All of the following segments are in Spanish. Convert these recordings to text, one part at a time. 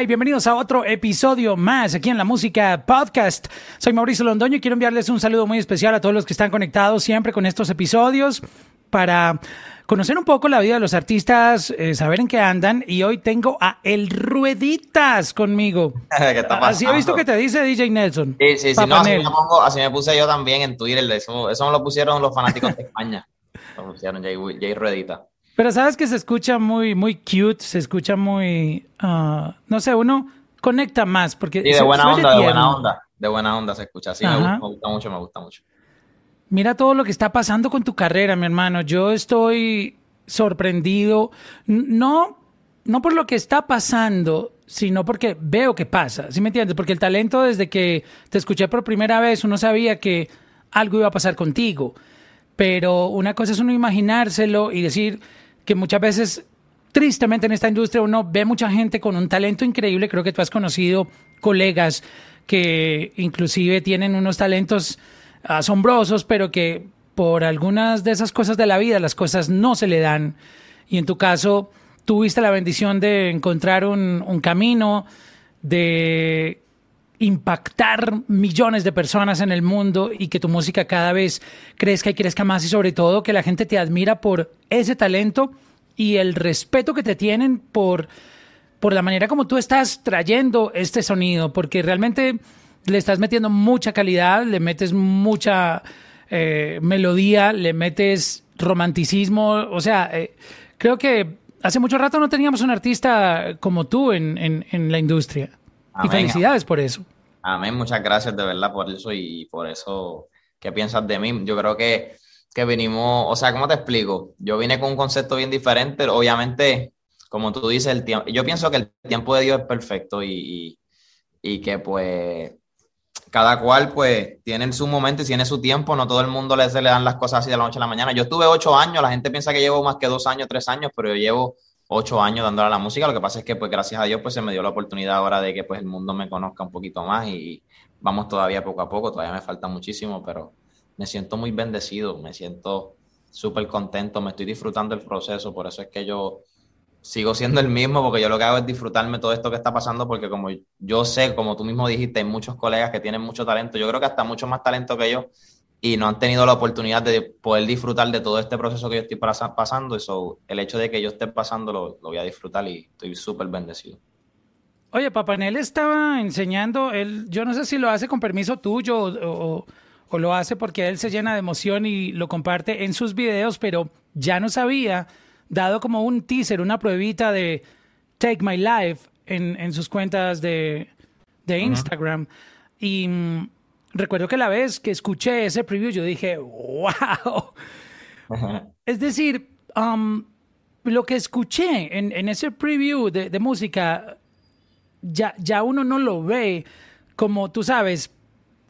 Y bienvenidos a otro episodio más aquí en la Música Podcast. Soy Mauricio Londoño y quiero enviarles un saludo muy especial a todos los que están conectados siempre con estos episodios para conocer un poco la vida de los artistas, eh, saber en qué andan. Y hoy tengo a El Rueditas conmigo. ¿Qué está Así he visto que te dice DJ Nelson. Sí, sí, sí. No, así, me pongo, así, me puse yo también en Twitter. Eso, eso me lo pusieron los fanáticos de España. lo pusieron Jay, Jay Ruedita. Pero sabes que se escucha muy, muy cute, se escucha muy, uh, no sé, uno conecta más porque... Sí, de buena onda, de buena onda, de buena onda se escucha, sí, me gusta, me gusta, mucho, me gusta mucho. Mira todo lo que está pasando con tu carrera, mi hermano, yo estoy sorprendido, no, no por lo que está pasando, sino porque veo que pasa, ¿sí me entiendes? Porque el talento desde que te escuché por primera vez, uno sabía que algo iba a pasar contigo, pero una cosa es uno imaginárselo y decir que muchas veces, tristemente en esta industria, uno ve mucha gente con un talento increíble. Creo que tú has conocido colegas que inclusive tienen unos talentos asombrosos, pero que por algunas de esas cosas de la vida las cosas no se le dan. Y en tu caso, tuviste la bendición de encontrar un, un camino, de impactar millones de personas en el mundo y que tu música cada vez crezca y crezca más y sobre todo que la gente te admira por ese talento y el respeto que te tienen por, por la manera como tú estás trayendo este sonido, porque realmente le estás metiendo mucha calidad, le metes mucha eh, melodía, le metes romanticismo, o sea, eh, creo que hace mucho rato no teníamos un artista como tú en, en, en la industria. Y felicidades por eso. Amén, muchas gracias de verdad por eso y por eso que piensas de mí. Yo creo que, que vinimos, o sea, ¿cómo te explico? Yo vine con un concepto bien diferente. Obviamente, como tú dices, el tiempo, yo pienso que el tiempo de Dios es perfecto y, y, y, que pues cada cual pues tiene su momento y tiene su tiempo. No todo el mundo le, se le dan las cosas así de la noche a la mañana. Yo estuve ocho años, la gente piensa que llevo más que dos años, tres años, pero yo llevo ocho años dándole a la música. Lo que pasa es que, pues, gracias a Dios, pues, se me dio la oportunidad ahora de que, pues, el mundo me conozca un poquito más y vamos todavía poco a poco. Todavía me falta muchísimo, pero me siento muy bendecido, me siento súper contento, me estoy disfrutando el proceso. Por eso es que yo sigo siendo el mismo, porque yo lo que hago es disfrutarme todo esto que está pasando, porque como yo sé, como tú mismo dijiste, hay muchos colegas que tienen mucho talento. Yo creo que hasta mucho más talento que yo y no han tenido la oportunidad de poder disfrutar de todo este proceso que yo estoy pasando. Eso, el hecho de que yo esté pasando lo, lo voy a disfrutar y estoy súper bendecido. Oye, Papanel estaba enseñando, él, yo no sé si lo hace con permiso tuyo o, o, o, lo hace porque él se llena de emoción y lo comparte en sus videos, pero ya nos había dado como un teaser, una pruebita de Take My Life en, en sus cuentas de, de Instagram. Uh -huh. Y recuerdo que la vez que escuché ese preview, yo dije, wow. Es decir, um, lo que escuché en, en ese preview de, de música, ya, ya, uno no lo ve como tú sabes.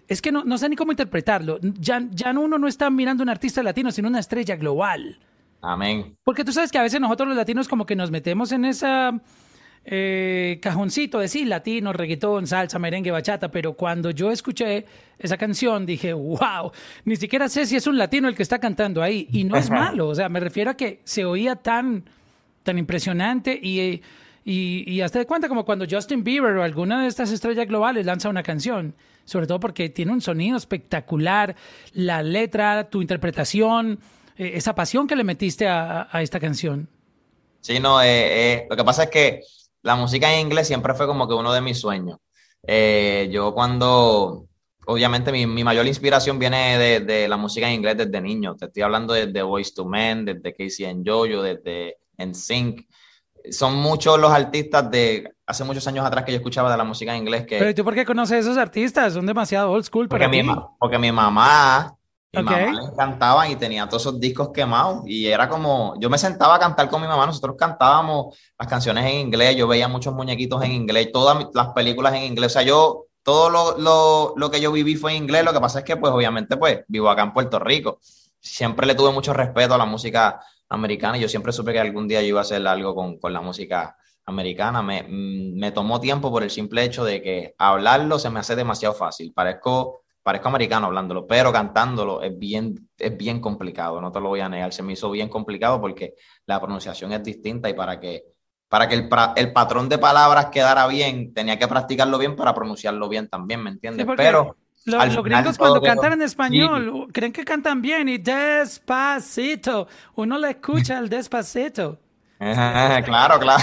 Es que no, no sé ni cómo interpretarlo. Ya, ya uno no está mirando un artista latino, sino una estrella global. Amén. Porque tú sabes que a veces nosotros los latinos como que nos metemos en esa eh, cajoncito de sí, latino, reggaetón, salsa, merengue, bachata, pero cuando yo escuché esa canción dije, wow, ni siquiera sé si es un latino el que está cantando ahí. Y no es malo, o sea, me refiero a que se oía tan, tan impresionante y, y, y hasta de cuenta como cuando Justin Bieber o alguna de estas estrellas globales lanza una canción, sobre todo porque tiene un sonido espectacular, la letra, tu interpretación, eh, esa pasión que le metiste a, a esta canción. Sí, no, eh, eh, lo que pasa es que la música en inglés siempre fue como que uno de mis sueños. Eh, yo cuando, obviamente mi, mi mayor inspiración viene de, de, la música en inglés desde niño. Te estoy hablando desde Voice to Men, desde Casey and Jojo, desde NSYNC. Son muchos los artistas de hace muchos años atrás que yo escuchaba de la música en inglés que... Pero tú por qué conoces a esos artistas? Son demasiado old school porque para mi, ti. Porque mi mamá mi okay. mamá le encantaban y tenía todos esos discos quemados y era como, yo me sentaba a cantar con mi mamá, nosotros cantábamos las canciones en inglés, yo veía muchos muñequitos en inglés, todas las películas en inglés, o sea, yo, todo lo, lo, lo que yo viví fue en inglés, lo que pasa es que pues obviamente pues vivo acá en Puerto Rico, siempre le tuve mucho respeto a la música americana y yo siempre supe que algún día yo iba a hacer algo con, con la música americana, me, me tomó tiempo por el simple hecho de que hablarlo se me hace demasiado fácil, parezco parezco americano hablándolo, pero cantándolo es bien, es bien complicado, no te lo voy a negar, se me hizo bien complicado porque la pronunciación es distinta y para que para que el, el, patrón de palabras quedara bien, tenía que practicarlo bien para pronunciarlo bien también, ¿me entiendes? Pero los, gringos cuando cantan en español creen que cantan bien y despacito, uno le escucha el despacito. claro, claro.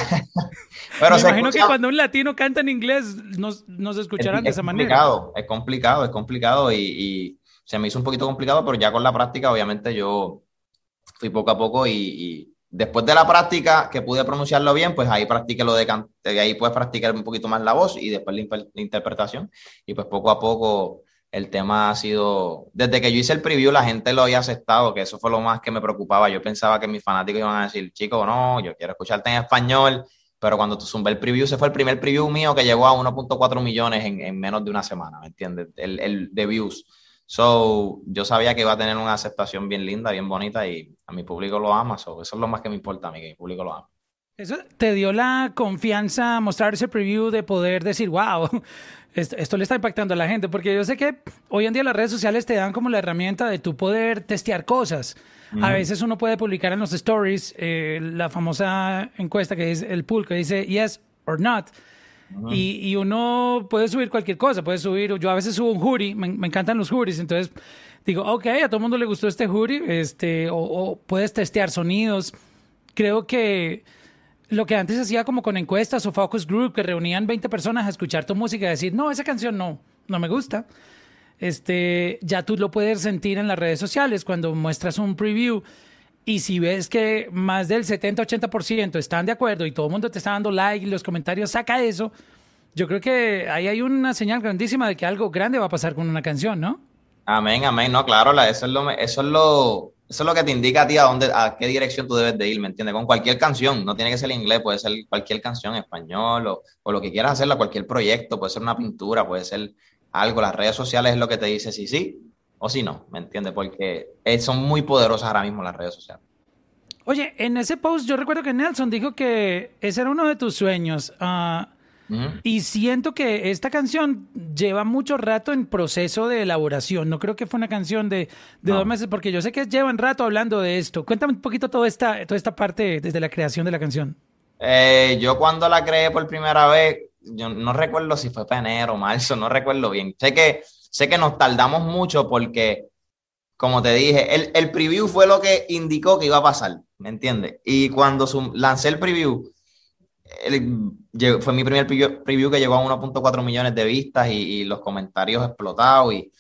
Pero Me imagino que cuando un latino canta en inglés nos, nos escucharán de esa manera. Es complicado, es complicado y, y, se me hizo un poquito complicado, pero ya con la práctica obviamente yo fui poco a poco y, después de la práctica que pude pronunciarlo bien, pues ahí practiqué lo de ahí puedes practicar un poquito más la voz y después la, la interpretación y pues poco a poco el tema ha sido, desde que yo hice el preview, la gente lo había aceptado, que eso fue lo más que me preocupaba. Yo pensaba que mis fanáticos iban a decir, chico, no, yo quiero escucharte en español, pero cuando tú zumbé el preview, ese fue el primer preview mío que llegó a 1.4 millones en, menos de una semana, ¿me entiendes? El, el de views. So, yo sabía que iba a tener una aceptación bien linda, bien bonita y a mi público lo ama. So, eso es lo más que me importa a mí, que mi público lo ama. Eso te dio la confianza mostrar ese preview de poder decir, wow, esto, le está impactando a la gente, porque yo sé que hoy en día las redes sociales te dan como la herramienta de tu poder testear cosas. A veces uno puede publicar en los stories eh, la famosa encuesta que es el pool que dice yes or not. y, uno puede subir cualquier cosa, puede subir, yo a veces subo un hoodie, me, encantan los hoodies, entonces digo, ok, a todo el mundo le gustó este hoodie, este, o puedes testear sonidos. Creo que lo que antes hacía como con encuestas o focus group que reunían 20 personas a escuchar tu música y decir, no, esa canción no, no me gusta. Este, ya tú lo puedes sentir en las redes sociales cuando muestras un preview y si ves que más del 70-80% están de acuerdo y todo el mundo te está dando like y los comentarios saca eso, yo creo que ahí hay una señal grandísima de que algo grande va a pasar con una canción, ¿no? Amén, amén. No, claro, eso es lo, eso es lo, eso es lo que te indica a ti a dónde, a qué dirección tú debes de ir, ¿me entiendes? Con cualquier canción, no tiene que ser inglés, puede ser cualquier canción en español o, o lo que quieras hacerla, cualquier proyecto, puede ser una pintura, puede ser algo. Las redes sociales es lo que te dice si sí o si no, ¿me entiendes? Porque eh, son muy poderosas ahora mismo las redes sociales. Oye, en ese post yo recuerdo que Nelson dijo que ese era uno de tus sueños. Uh, y siento que esta canción lleva mucho rato en proceso de elaboración. No creo que fue una canción de, dos meses, porque yo sé que llevan rato hablando de esto. Cuéntame un poquito toda esta, toda esta parte desde la creación de la canción. Eh, yo cuando la creé por primera vez, yo no recuerdo si fue enero o marzo, no recuerdo bien. Sé que, sé que nos tardamos mucho porque, como te dije, el, el preview fue lo que indicó que iba a pasar, ¿me entiendes? Y cuando lancé el preview, fue mi primer preview, que llegó a 1.4 millones de vistas y, los comentarios explotados y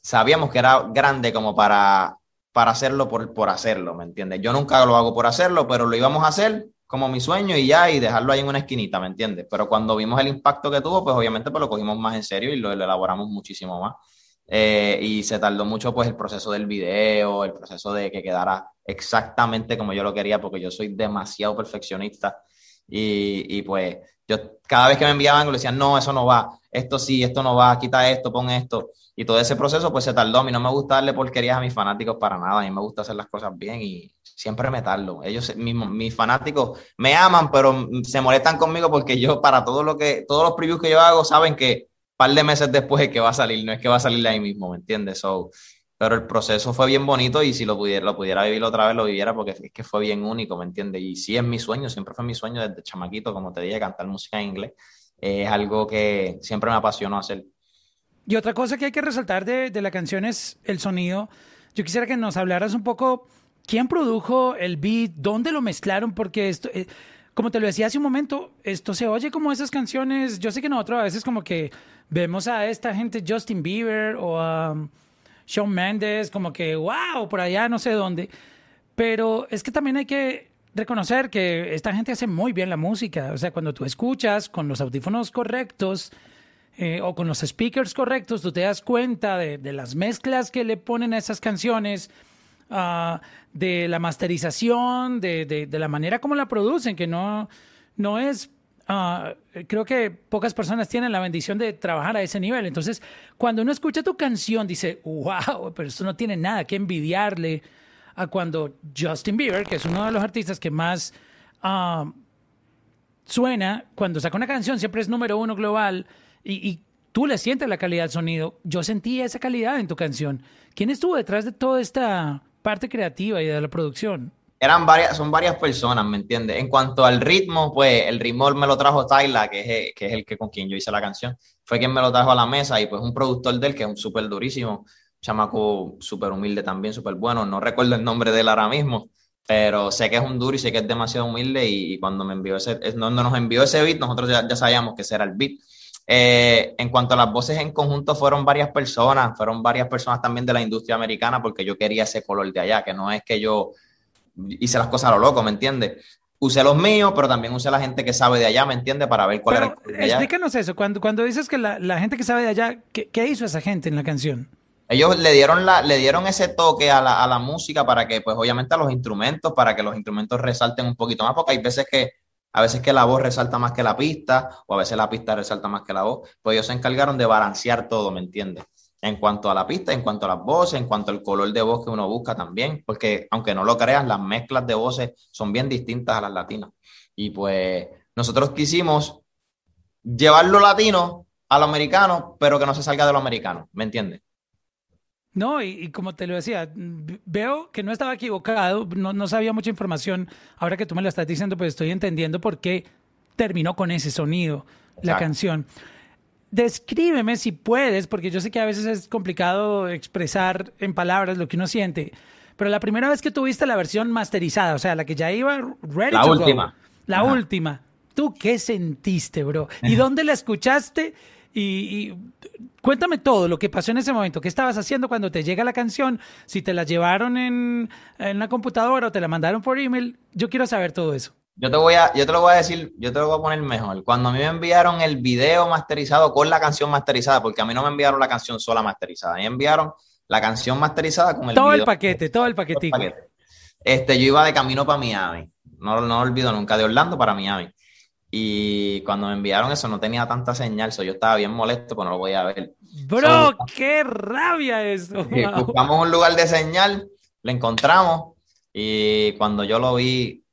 sabíamos que era grande como para, para hacerlo por, por hacerlo, ¿me entiendes? Yo nunca lo hago por hacerlo, pero lo íbamos a hacer como mi sueño y ya, y dejarlo ahí en una esquinita, ¿me entiendes? Pero cuando vimos el impacto que tuvo, pues obviamente pues lo cogimos más en serio y lo, elaboramos muchísimo más. Eh, y se tardó mucho pues el proceso del video, el proceso de que quedara exactamente como yo lo quería, porque yo soy demasiado perfeccionista y, pues yo cada vez que me enviaban, le decían, no, eso no va, esto sí, esto no va, quita esto, pon esto. Y todo ese proceso pues se tardó. A mí no me gusta darle porquerías a mis fanáticos para nada. A mí me gusta hacer las cosas bien y siempre me tardo. Ellos, mismos, mis fanáticos me aman, pero se molestan conmigo porque yo para todo lo que, todos los previews que yo hago saben que par de meses después es que va a salir, no es que va a salir ahí mismo, ¿me entiendes? So, pero el proceso fue bien bonito y si lo pudiera, lo pudiera vivir otra vez, lo viviera porque es que fue bien único, ¿me entiendes? Y sí es mi sueño, siempre fue mi sueño desde chamaquito, como te dije, cantar música en inglés. es algo que siempre me apasionó hacer. Y otra cosa que hay que resaltar de, de la canción es el sonido. Yo quisiera que nos hablaras un poco quién produjo el beat, dónde lo mezclaron, porque esto... Eh, como te lo decía hace un momento, esto se oye como esas canciones. Yo sé que nosotros a veces como que vemos a esta gente, Justin Bieber o a... Shawn Mendes, como que, wow, por allá no sé dónde. Pero es que también hay que reconocer que esta gente hace muy bien la música. O sea, cuando tú escuchas con los audífonos correctos eh, o con los speakers correctos, tú te das cuenta de, las mezclas que le ponen a esas canciones, ah, de la masterización, de, de, la manera como la producen, que no, no es Ah, creo que pocas personas tienen la bendición de trabajar a ese nivel. Entonces, cuando uno escucha tu canción, dice, wow, pero esto no tiene nada que envidiarle a cuando Justin Bieber, que es uno de los artistas que más ah, suena, cuando saca una canción siempre es número uno global y, y tú le sientes la calidad del sonido. Yo sentí esa calidad en tu canción. ¿Quién estuvo detrás de toda esta parte creativa y de la producción? Eran varias, son varias personas, ¿me entiendes? En cuanto al ritmo, pues el ritmo me lo trajo Tyla, que es, que es el que con quien yo hice la canción. Fue quien me lo trajo a la mesa y pues un productor de él que es un súper durísimo, chamaco súper humilde también, súper bueno. No recuerdo el nombre de él ahora mismo, pero sé que es un duro y sé que es demasiado humilde y, cuando me envió ese, no, nos envió ese beat, nosotros ya, ya sabíamos que ese era el beat. Eh, en cuanto a las voces en conjunto, fueron varias personas, fueron varias personas también de la industria americana, porque yo quería ese color de allá, que no es que yo hice las cosas a lo loco, ¿me entiendes? Usé los míos, pero también usé la gente que sabe de allá, ¿me entiendes? Para ver cuál pero, era. Explícanos eso, cuando, cuando dices que la, la, gente que sabe de allá, ¿qué, ¿qué, hizo esa gente en la canción? Ellos le dieron, la, le dieron ese toque a la, a la música para que, pues obviamente a los instrumentos, para que los instrumentos resalten un poquito más, porque hay veces que a veces que la voz resalta más que la pista, o a veces la pista resalta más que la voz, pues ellos se encargaron de balancear todo, ¿me entiendes? En cuanto a la pista, en cuanto a las voces, en cuanto al color de voz que uno busca también, porque aunque no lo creas, las mezclas de voces son bien distintas a las latinas. Y pues nosotros quisimos llevar lo latino a lo americano, pero que no se salga de lo americano, ¿me entiendes? No, y, como te lo decía, veo que no estaba equivocado, no, no, sabía mucha información. Ahora que tú me lo estás diciendo, pues estoy entendiendo por qué terminó con ese sonido la canción. Descríbeme si puedes, porque yo sé que a veces es complicado expresar en palabras lo que uno siente, pero la primera vez que tuviste la versión masterizada, o sea, la que ya iba ready la última. la última, ¿tú qué sentiste, bro? ¿Y dónde la escuchaste? Y, cuéntame todo lo que pasó en ese momento. ¿Qué estabas haciendo cuando te llega la canción? Si te la llevaron en, en la computadora o te la mandaron por email. Yo quiero saber todo eso. Yo te voy a, yo te lo voy a decir, yo te lo voy a poner mejor. Cuando a mí me enviaron el video masterizado con la canción masterizada, porque a mí no me enviaron la canción sola masterizada, a mí me enviaron la canción masterizada con el todo el paquete, todo el paquetico. Este, yo iba de camino para Miami. No, no olvido nunca de Orlando para Miami. Y cuando me enviaron eso no tenía tanta señal, so yo estaba bien molesto, pero no lo voy a ver. Bro, qué rabia eso. Buscamos un lugar de señal, lo encontramos y cuando yo lo vi,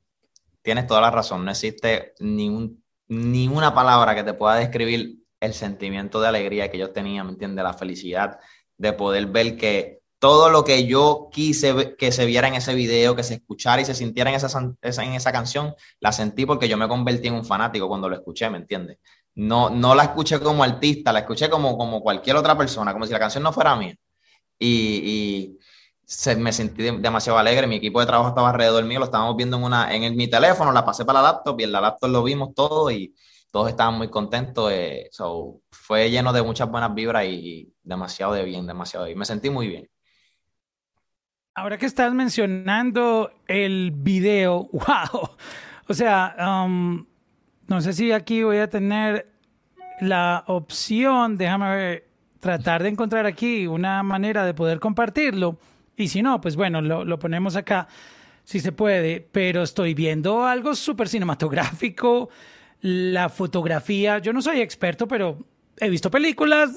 tienes toda la razón, no existe ningún, ninguna palabra que te pueda describir el sentimiento de alegría que yo tenía, ¿me entiendes? La felicidad de poder ver que todo lo que yo quise que se viera en ese video, que se escuchara y se sintiera en esa, en esa canción, la sentí porque yo me convertí en un fanático cuando lo escuché, ¿me entiendes? No, no la escuché como artista, la escuché como, como cualquier otra persona, como si la canción no fuera mía. Y, se, me sentí demasiado alegre, mi equipo de trabajo estaba alrededor mío, lo estábamos viendo en, una, en el, mi teléfono, la pasé para la laptop y en la laptop lo vimos todo y todos estaban muy contentos. Eh, fue lleno de muchas buenas vibras y demasiado de bien, demasiado de bien. Me sentí muy bien. Ahora que estás mencionando el video, wow. O sea, um, no sé si aquí voy a tener la opción, déjame ver, tratar de encontrar aquí una manera de poder compartirlo. Y si no, pues bueno, lo, lo ponemos acá, si se puede. Pero estoy viendo algo súper cinematográfico, la fotografía. Yo no soy experto, pero he visto películas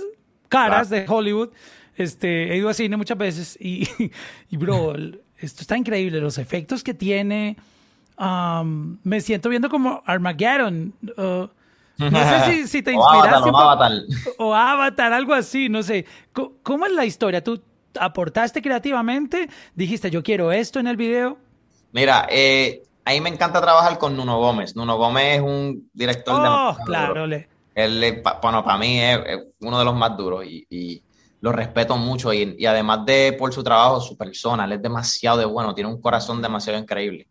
caras de Hollywood este, he ido a cine muchas veces y, y bro, esto está increíble. Los efectos que tiene. Um, me siento viendo como Armageddon. Uh, no sé si, te inspiraste. O Avatar, o Avatar. algo así, no sé. ¿Cómo, es la historia? ¿Tú aportaste creativamente? ¿Dijiste yo quiero esto en el video? Mira, eh, a mí me encanta trabajar con Nuno Gómez. Nuno Gómez es un director de. Oh, claro. Él, bueno, para mí es, uno de los más duros y lo respeto mucho y, además de por su trabajo, su persona, él es demasiado de bueno, tiene un corazón demasiado increíble.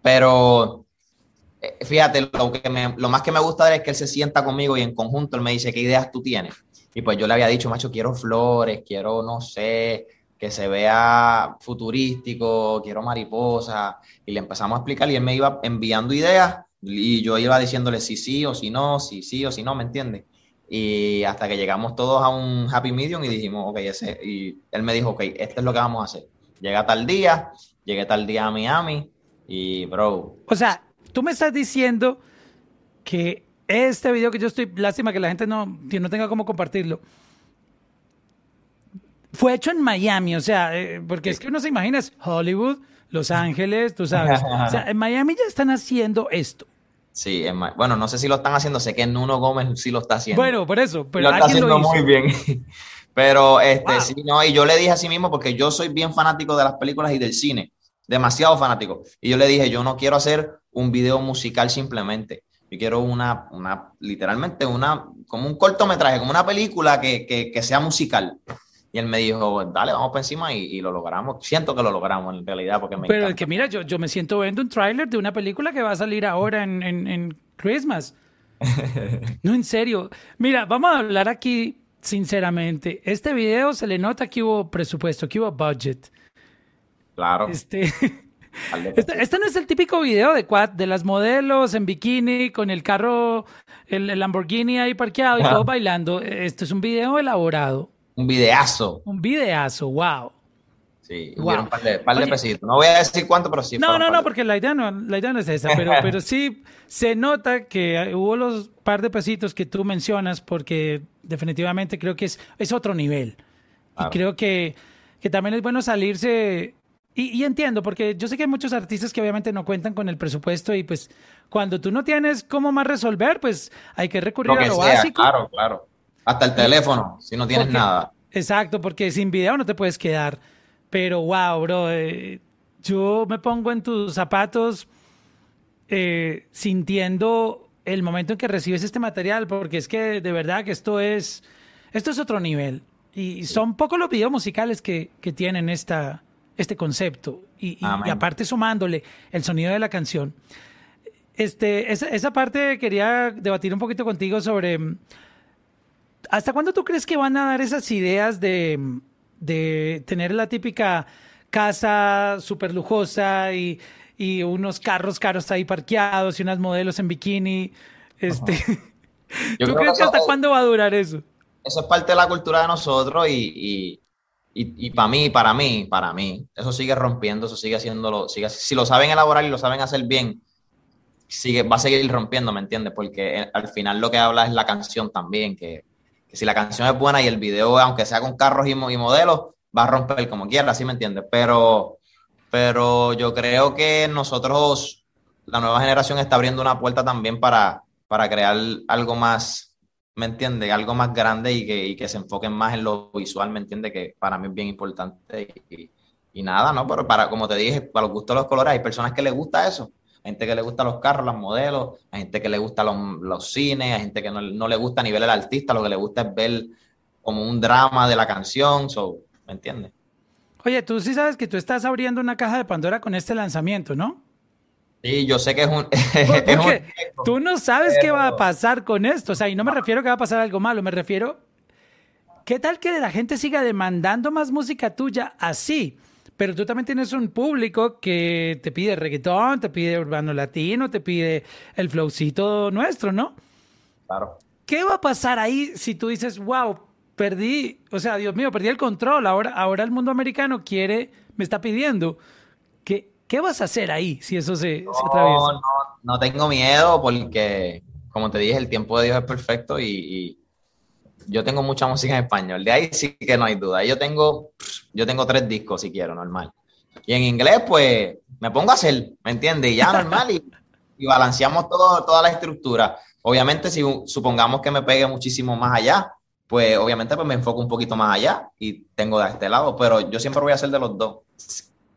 Pero eh, fíjate, lo, que lo más que me gusta es que él se sienta conmigo y en conjunto él me dice, ¿qué ideas tú tienes? Y pues yo le había dicho, macho, quiero flores, quiero, no sé, que se vea futurístico, quiero mariposas. Y le empezamos a explicar y él me iba enviando ideas y yo iba diciéndole si sí o si no, si sí o si no, ¿me entiendes? Y hasta que llegamos todos a un happy medium y dijimos, ok, ese, y él me dijo, ok, esto es lo que vamos a hacer. Llega tal día, llegué tal día a Miami y, bro. O sea, tú me estás diciendo que este video que yo estoy, lástima que la gente no, no tenga cómo compartirlo, fue hecho en Miami, o sea, eh, porque es que uno se imagina, es Hollywood, Los Ángeles, tú sabes. o sea, en Miami ya están haciendo esto. Sí, más, bueno, no sé si lo están haciendo, sé que Nuno Gómez sí lo está haciendo. Bueno, por eso, pero lo está haciendo muy bien. Pero este sí, no, y yo le dije a sí mismo, porque yo soy bien fanático de las películas y del cine. demasiado fanático. Y yo le dije, yo no quiero hacer un video musical simplemente. Yo quiero una, una literalmente una, como un cortometraje, como una película que, que, sea musical. Y él me dijo, dale, vamos para encima y, lo logramos. Siento que lo logramos en realidad porque me Pero es que mira, yo, yo me siento viendo un tráiler de una película que va a salir ahora en, en, en Christmas. no, en serio. Mira, vamos a hablar aquí sinceramente. Este video se le nota que hubo presupuesto, que hubo budget. Claro. Este, este, este, no es el típico video de, de las modelos en bikini con el carro, el, Lamborghini ahí parqueado y todo bailando. Esto es un video elaborado. Un videazo. Un videazo, wow. Sí, un par de, pesitos. No voy a decir cuánto, pero sí. No, no, no, porque la idea no, la idea no es esa, pero, pero sí se nota que hubo los par de pesitos que tú mencionas porque definitivamente creo que es, es otro nivel. Y creo que, que también es bueno salirse y, entiendo, porque yo sé que hay muchos artistas que obviamente no cuentan con el presupuesto y pues cuando tú no tienes cómo más resolver, pues hay que recurrir a lo básico. Claro, claro. Hasta el teléfono, si no tienes nada. Exacto, porque sin video no te puedes quedar. Pero wow, bro, eh, yo me pongo en tus zapatos eh, sintiendo el momento en que recibes este material, porque es que de verdad que esto es, esto es otro nivel. Y son pocos los videos musicales que, que tienen esta, este concepto y, aparte sumándole el sonido de la canción. Este, esa, parte quería debatir un poquito contigo sobre hasta cuándo tú crees que van a dar esas ideas de, de tener la típica casa súper lujosa y, y, unos carros caros ahí parqueados y unas modelos en bikini. Este, ¿Tú crees que hasta cuándo va a durar eso? Eso es parte de la cultura de nosotros y y, y para mí, para mí, para mí, eso sigue rompiendo, eso sigue haciéndolo, sigue, si lo saben elaborar y lo saben hacer bien, sigue, va a seguir rompiendo, ¿me entiendes? Porque eh, al final lo que habla es la canción también, que, si la canción es buena y el video, aunque sea con carros y, y modelos, va a romper como quiera, ¿sí me entiendes? Pero, pero yo creo que nosotros, la nueva generación está abriendo una puerta también para, para crear algo más ¿me entiende? Algo más grande y que, y que se enfoquen más en lo visual, ¿me entiende? Que para mí es bien importante y, y, nada, ¿no? Pero para, como te dije, para los gustos de los colores, hay personas que les gusta eso. Hay gente que le gusta los carros, los modelos, hay gente que le gusta los, los cines, hay gente que no, no, le gusta ni ver el artista, lo que le gusta es ver como un drama de la canción, so, ¿me entiendes? Oye, tú sí sabes que tú estás abriendo una caja de Pandora con este lanzamiento, ¿no? Sí, yo sé que es un... tú no sabes qué va a pasar con esto. O sea, y no me refiero a que va a pasar algo malo, me refiero... ¿Qué tal que la gente siga demandando más música tuya así? Pero tú también tienes un público que te pide reggaetón, te pide urbano latino, te pide el flowcito nuestro, ¿no? Claro. ¿Qué va a pasar ahí si tú dices, wow, perdí, o sea, Dios mío, perdí el control, ahora, ahora el mundo americano quiere, me está pidiendo que ¿Qué vas a hacer ahí si eso se, atraviesa? No, no, tengo miedo porque, como te dije, el tiempo de Dios es perfecto y, yo tengo mucha música en español. De ahí sí que no hay duda. Yo tengo, yo tengo tres discos si quiero, normal. Y en inglés, pues, me pongo a hacer, ¿me entiendes? Y ya normal y, balanceamos todo, toda la estructura. Obviamente, si supongamos que me pegue muchísimo más allá, pues obviamente pues me enfoco un poquito más allá y tengo de este lado, pero yo siempre voy a hacer de los dos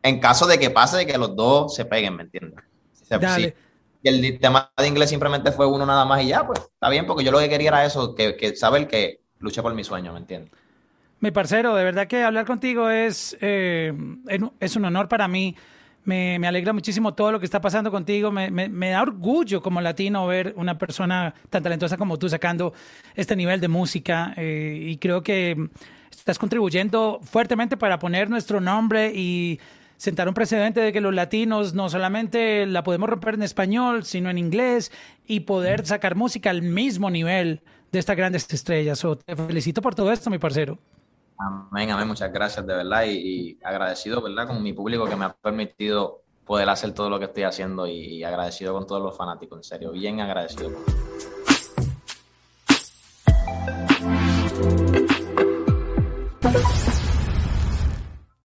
en caso de que pase de que los dos se peguen, ¿me entiendes? Si, y el tema de inglés simplemente fue uno nada más y ya, pues está bien, porque yo lo que quería era eso, que, que saber que luché por mi sueño, ¿me entiendes? Mi parcero, de verdad que hablar contigo es, eh, es un honor para mí. Me, me, alegra muchísimo todo lo que está pasando contigo. Me, me, da orgullo como latino ver una persona tan talentosa como tú sacando este nivel de música. Eh, y creo que estás contribuyendo fuertemente para poner nuestro nombre y sentar un precedente de que los latinos no solamente la podemos romper en español, sino en inglés y poder mm. sacar música al mismo nivel de estas grandes estrellas. So, te felicito por todo esto, mi parcero. Amén, amén, muchas gracias de verdad y, y, agradecido, ¿verdad? Con mi público que me ha permitido poder hacer todo lo que estoy haciendo y, agradecido con todos los fanáticos, en serio, bien agradecido.